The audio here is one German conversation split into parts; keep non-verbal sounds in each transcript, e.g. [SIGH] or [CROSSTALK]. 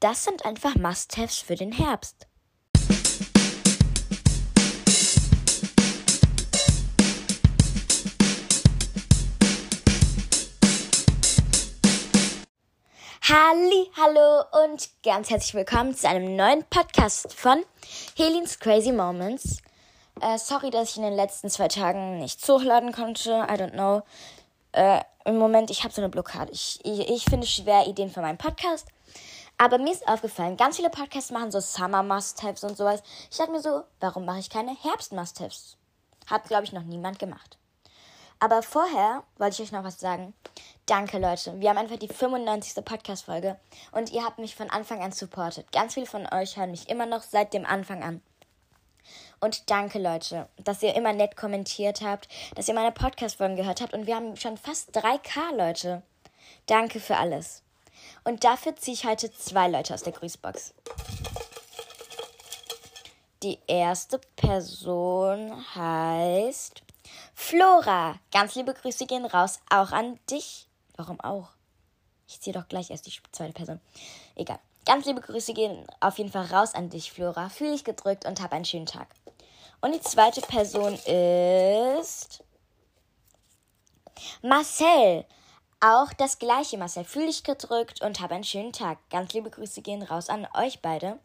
das sind einfach Must-Haves für den Herbst. Halli, hallo und ganz herzlich willkommen zu einem neuen Podcast von Helens Crazy Moments. Äh, sorry, dass ich in den letzten zwei Tagen nicht hochladen konnte. I don't know. Äh, Im Moment, ich habe so eine Blockade. Ich, ich, ich finde schwer, Ideen für meinen Podcast. Aber mir ist aufgefallen, ganz viele Podcasts machen so Summer Must-Haves und sowas. Ich dachte mir so, warum mache ich keine Herbst Must-Haves? Hat, glaube ich, noch niemand gemacht. Aber vorher wollte ich euch noch was sagen. Danke, Leute. Wir haben einfach die 95. Podcast-Folge und ihr habt mich von Anfang an supportet. Ganz viele von euch hören mich immer noch seit dem Anfang an. Und danke, Leute, dass ihr immer nett kommentiert habt, dass ihr meine Podcast-Folgen gehört habt. Und wir haben schon fast 3K, Leute. Danke für alles. Und dafür ziehe ich heute zwei Leute aus der Grüßbox. Die erste Person heißt Flora. Ganz liebe Grüße gehen raus, auch an dich. Warum auch? Ich ziehe doch gleich erst die zweite Person. Egal. Ganz liebe Grüße gehen auf jeden Fall raus an dich, Flora. Fühl dich gedrückt und hab einen schönen Tag. Und die zweite Person ist Marcel. Auch das gleiche, Marcel. Fühl dich gedrückt und hab einen schönen Tag. Ganz liebe Grüße gehen raus an euch beide.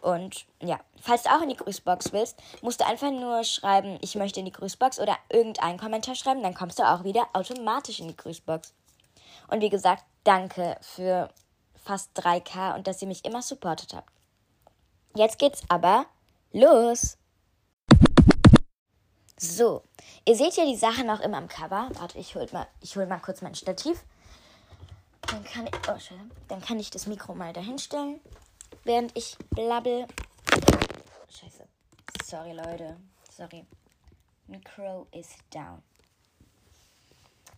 Und ja, falls du auch in die Grüßbox willst, musst du einfach nur schreiben, ich möchte in die Grüßbox oder irgendeinen Kommentar schreiben, dann kommst du auch wieder automatisch in die Grüßbox. Und wie gesagt, danke für fast 3K und dass ihr mich immer supportet habt. Jetzt geht's aber los. So, ihr seht ja die Sachen auch immer am Cover. Warte, ich hol mal, ich hol mal kurz mein Stativ. Dann kann ich, oh, dann kann ich das Mikro mal dahinstellen, während ich blabbel. Scheiße. Sorry, Leute. Sorry. Mikro is down.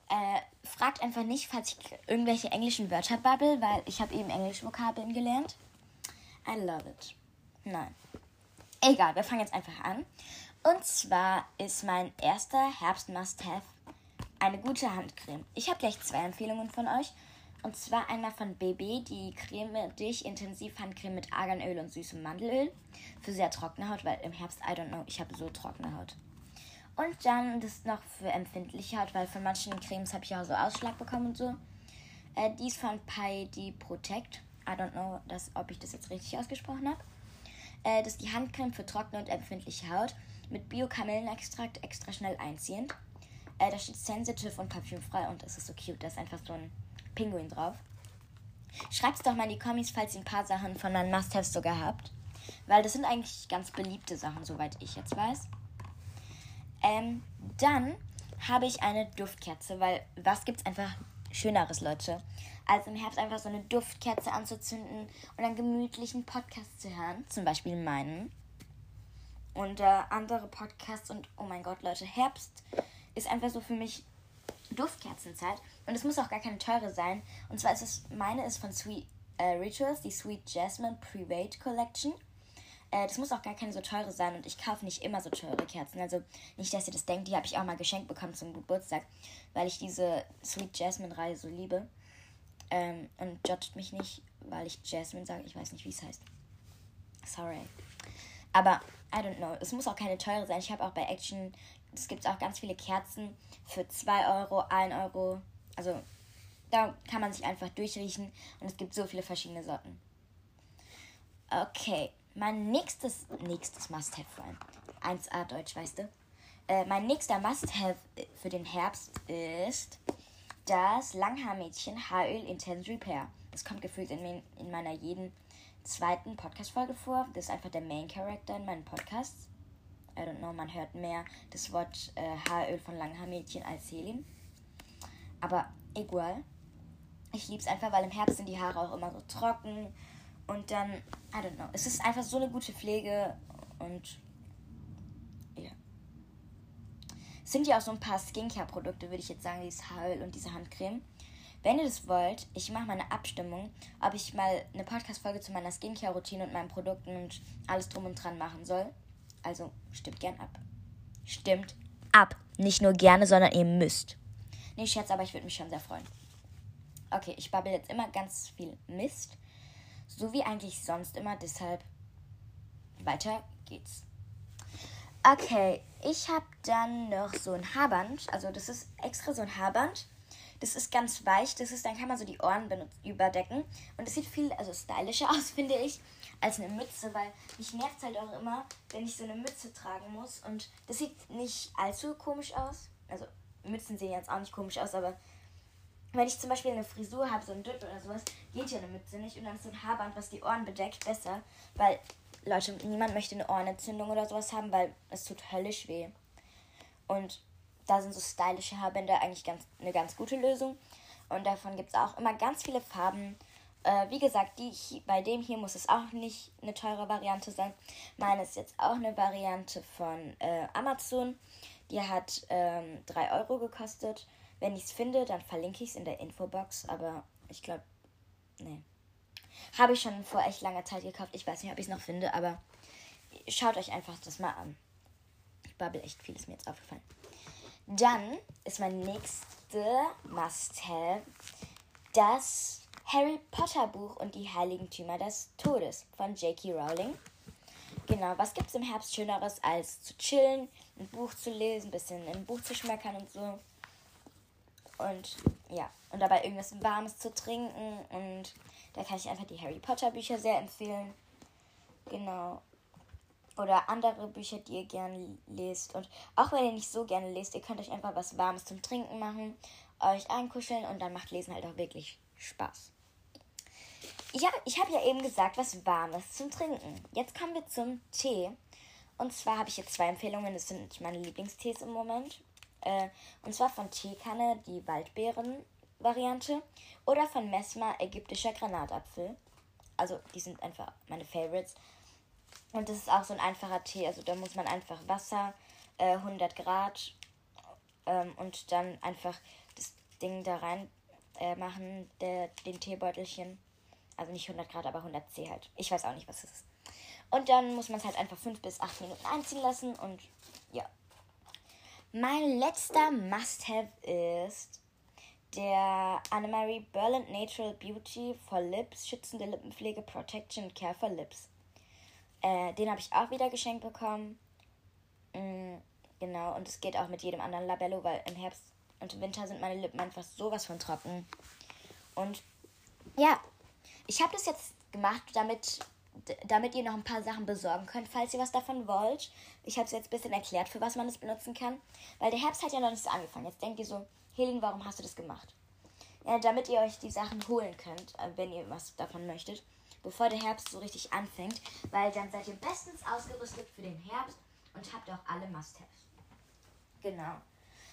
Äh, fragt einfach nicht, falls ich irgendwelche englischen Wörter babbel, weil ich habe eben englische Vokabeln gelernt. I love it. Nein. Egal, wir fangen jetzt einfach an. Und zwar ist mein erster Herbst-Must-Have eine gute Handcreme. Ich habe gleich zwei Empfehlungen von euch. Und zwar einmal von BB, die Creme Dich Intensiv Handcreme mit Arganöl und süßem Mandelöl. Für sehr trockene Haut, weil im Herbst, I don't know, ich habe so trockene Haut. Und dann das noch für empfindliche Haut, weil von manchen Cremes habe ich auch so Ausschlag bekommen und so. Äh, die von Paidi Protect. I don't know, dass, ob ich das jetzt richtig ausgesprochen habe. Äh, das ist die Handcreme für trockene und empfindliche Haut mit Bio-Kamillenextrakt extra schnell einziehend. Äh, da steht sensitive und parfümfrei und es ist so cute. Da ist einfach so ein Pinguin drauf. Schreibt es doch mal in die Kommis, falls ihr ein paar Sachen von meinen Must-Haves sogar habt. Weil das sind eigentlich ganz beliebte Sachen, soweit ich jetzt weiß. Ähm, dann habe ich eine Duftkerze, weil was gibt's einfach Schöneres, Leute, als im Herbst einfach so eine Duftkerze anzuzünden und einen gemütlichen Podcast zu hören, zum Beispiel meinen und äh, andere Podcasts und oh mein Gott, Leute, Herbst ist einfach so für mich Duftkerzenzeit und es muss auch gar keine teure sein. Und zwar ist es, meine ist von Sweet äh, Rituals, die Sweet Jasmine Private Collection. Äh, das muss auch gar keine so teure sein und ich kaufe nicht immer so teure Kerzen. Also nicht, dass ihr das denkt, die habe ich auch mal geschenkt bekommen zum Geburtstag, weil ich diese Sweet Jasmine Reihe so liebe. Ähm, und judgt mich nicht, weil ich Jasmine sage. Ich weiß nicht, wie es heißt. Sorry. Aber I don't know. Es muss auch keine teure sein. Ich habe auch bei Action, es gibt auch ganz viele Kerzen für 2 Euro, 1 Euro. Also da kann man sich einfach durchriechen und es gibt so viele verschiedene Sorten. Okay, mein nächstes, nächstes Must-Have vor allem. 1A Deutsch, weißt du? Äh, mein nächster Must-Have für den Herbst ist das Langhaarmädchen Haaröl Intense Repair. Das kommt gefühlt in, in meiner jeden zweiten Podcast-Folge vor. Das ist einfach der Main Character in meinen Podcasts. I don't know, man hört mehr das Wort äh, Haaröl von Langhaarmädchen als Selim. Aber egal. Ich liebe es einfach, weil im Herbst sind die Haare auch immer so trocken. Und dann, I don't know. Es ist einfach so eine gute Pflege und ja. Es sind ja auch so ein paar Skincare-Produkte, würde ich jetzt sagen, dieses Haaröl und diese Handcreme. Wenn ihr das wollt, ich mache mal eine Abstimmung, ob ich mal eine Podcast-Folge zu meiner Skincare-Routine und meinen Produkten und alles drum und dran machen soll. Also stimmt gern ab. Stimmt ab. Nicht nur gerne, sondern ihr müsst. Nee, Scherz, aber ich würde mich schon sehr freuen. Okay, ich babbel jetzt immer ganz viel Mist. So wie eigentlich sonst immer, deshalb weiter geht's. Okay, ich habe dann noch so ein Haarband. Also das ist extra so ein Haarband. Das ist ganz weich. Das ist, dann kann man so die Ohren überdecken. Und das sieht viel also stylischer [LAUGHS] aus, finde ich, als eine Mütze, weil mich nervt halt auch immer, wenn ich so eine Mütze tragen muss. Und das sieht nicht allzu komisch aus. Also Mützen sehen jetzt auch nicht komisch aus, aber wenn ich zum Beispiel eine Frisur habe, so ein Dutt oder sowas, geht ja eine Mütze nicht. Und dann ist so ein Haarband, was die Ohren bedeckt, besser. Weil, Leute, niemand möchte eine Ohrenentzündung oder sowas haben, weil es tut höllisch weh. Und da sind so stylische Haarbänder eigentlich ganz, eine ganz gute Lösung. Und davon gibt es auch immer ganz viele Farben. Äh, wie gesagt, die, bei dem hier muss es auch nicht eine teure Variante sein. Meine ist jetzt auch eine Variante von äh, Amazon. Die hat ähm, 3 Euro gekostet. Wenn ich es finde, dann verlinke ich es in der Infobox. Aber ich glaube, nee. Habe ich schon vor echt langer Zeit gekauft. Ich weiß nicht, ob ich es noch finde, aber schaut euch einfach das mal an. Ich babbel echt viel, ist mir jetzt aufgefallen. Dann ist mein nächste Must-Have das Harry Potter Buch und die Heiligtümer des Todes von J.K. Rowling. Genau, was gibt es im Herbst Schöneres als zu chillen, ein Buch zu lesen, ein bisschen ein Buch zu schmeckern und so. Und ja, und dabei irgendwas Warmes zu trinken. Und da kann ich einfach die Harry Potter Bücher sehr empfehlen. Genau oder andere Bücher, die ihr gerne lest. Und auch wenn ihr nicht so gerne lest, ihr könnt euch einfach was Warmes zum Trinken machen, euch einkuscheln und dann macht Lesen halt auch wirklich Spaß. Ja, ich habe ja eben gesagt, was Warmes zum Trinken. Jetzt kommen wir zum Tee. Und zwar habe ich jetzt zwei Empfehlungen. Das sind meine Lieblingstees im Moment. Äh, und zwar von Teekanne die Waldbeeren-Variante oder von Mesmer ägyptischer Granatapfel. Also die sind einfach meine Favorites. Und das ist auch so ein einfacher Tee. Also da muss man einfach Wasser, äh, 100 Grad ähm, und dann einfach das Ding da rein äh, machen, der, den Teebeutelchen. Also nicht 100 Grad, aber 100 C halt. Ich weiß auch nicht, was das ist. Und dann muss man es halt einfach 5 bis 8 Minuten einziehen lassen und ja. Mein letzter Must-Have ist der Annemarie Berland Natural Beauty for Lips schützende Lippenpflege Protection Care for Lips. Äh, den habe ich auch wieder geschenkt bekommen. Mhm, genau, und es geht auch mit jedem anderen Labello, weil im Herbst und im Winter sind meine Lippen einfach sowas von trocken. Und ja, ich habe das jetzt gemacht, damit, damit ihr noch ein paar Sachen besorgen könnt, falls ihr was davon wollt. Ich habe es jetzt ein bisschen erklärt, für was man es benutzen kann. Weil der Herbst hat ja noch nicht so angefangen. Jetzt denkt ihr so, Helen, warum hast du das gemacht? Ja, damit ihr euch die Sachen holen könnt, äh, wenn ihr was davon möchtet bevor der Herbst so richtig anfängt, weil dann seid ihr bestens ausgerüstet für den Herbst und habt auch alle Must-Haves. Genau.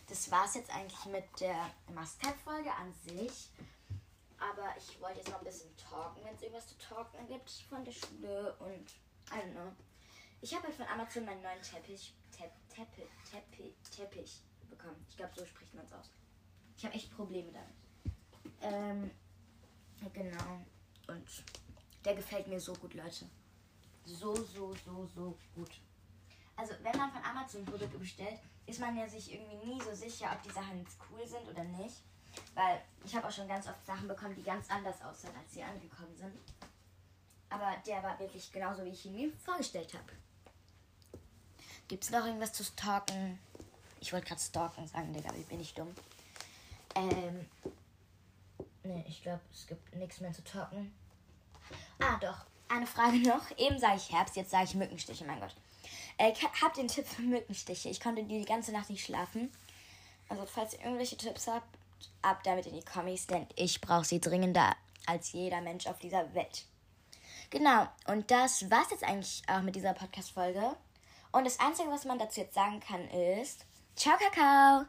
Das war es jetzt eigentlich mit der Must-Have-Folge an sich. Aber ich wollte jetzt noch ein bisschen talken, wenn es irgendwas zu talken gibt von der Schule und I don't know. Ich habe halt von Amazon meinen neuen Teppich, Tepp, Teppich, Teppich, Teppich bekommen. Ich glaube, so spricht man es aus. Ich habe echt Probleme damit. Ähm, genau. Und der gefällt mir so gut, Leute. So, so, so, so gut. Also, wenn man von Amazon Produkte bestellt, ist man ja sich irgendwie nie so sicher, ob die Sachen jetzt cool sind oder nicht. Weil ich habe auch schon ganz oft Sachen bekommen, die ganz anders aussahen, als sie angekommen sind. Aber der war wirklich genauso, wie ich ihn mir vorgestellt habe. Gibt es noch irgendwas zu stalken? Ich wollte gerade stalken sagen, Digga, wie bin ich dumm. Ähm. Ne, ich glaube, es gibt nichts mehr zu talken. Ah, doch. Eine Frage noch. Eben sage ich Herbst, jetzt sage ich Mückenstiche, mein Gott. Äh, ich habe den Tipp für Mückenstiche. Ich konnte die, die ganze Nacht nicht schlafen. Also, falls ihr irgendwelche Tipps habt, ab damit in die Kommis, denn ich brauche sie dringender als jeder Mensch auf dieser Welt. Genau, und das war's jetzt eigentlich auch mit dieser Podcast-Folge. Und das Einzige, was man dazu jetzt sagen kann, ist: Ciao, Kakao!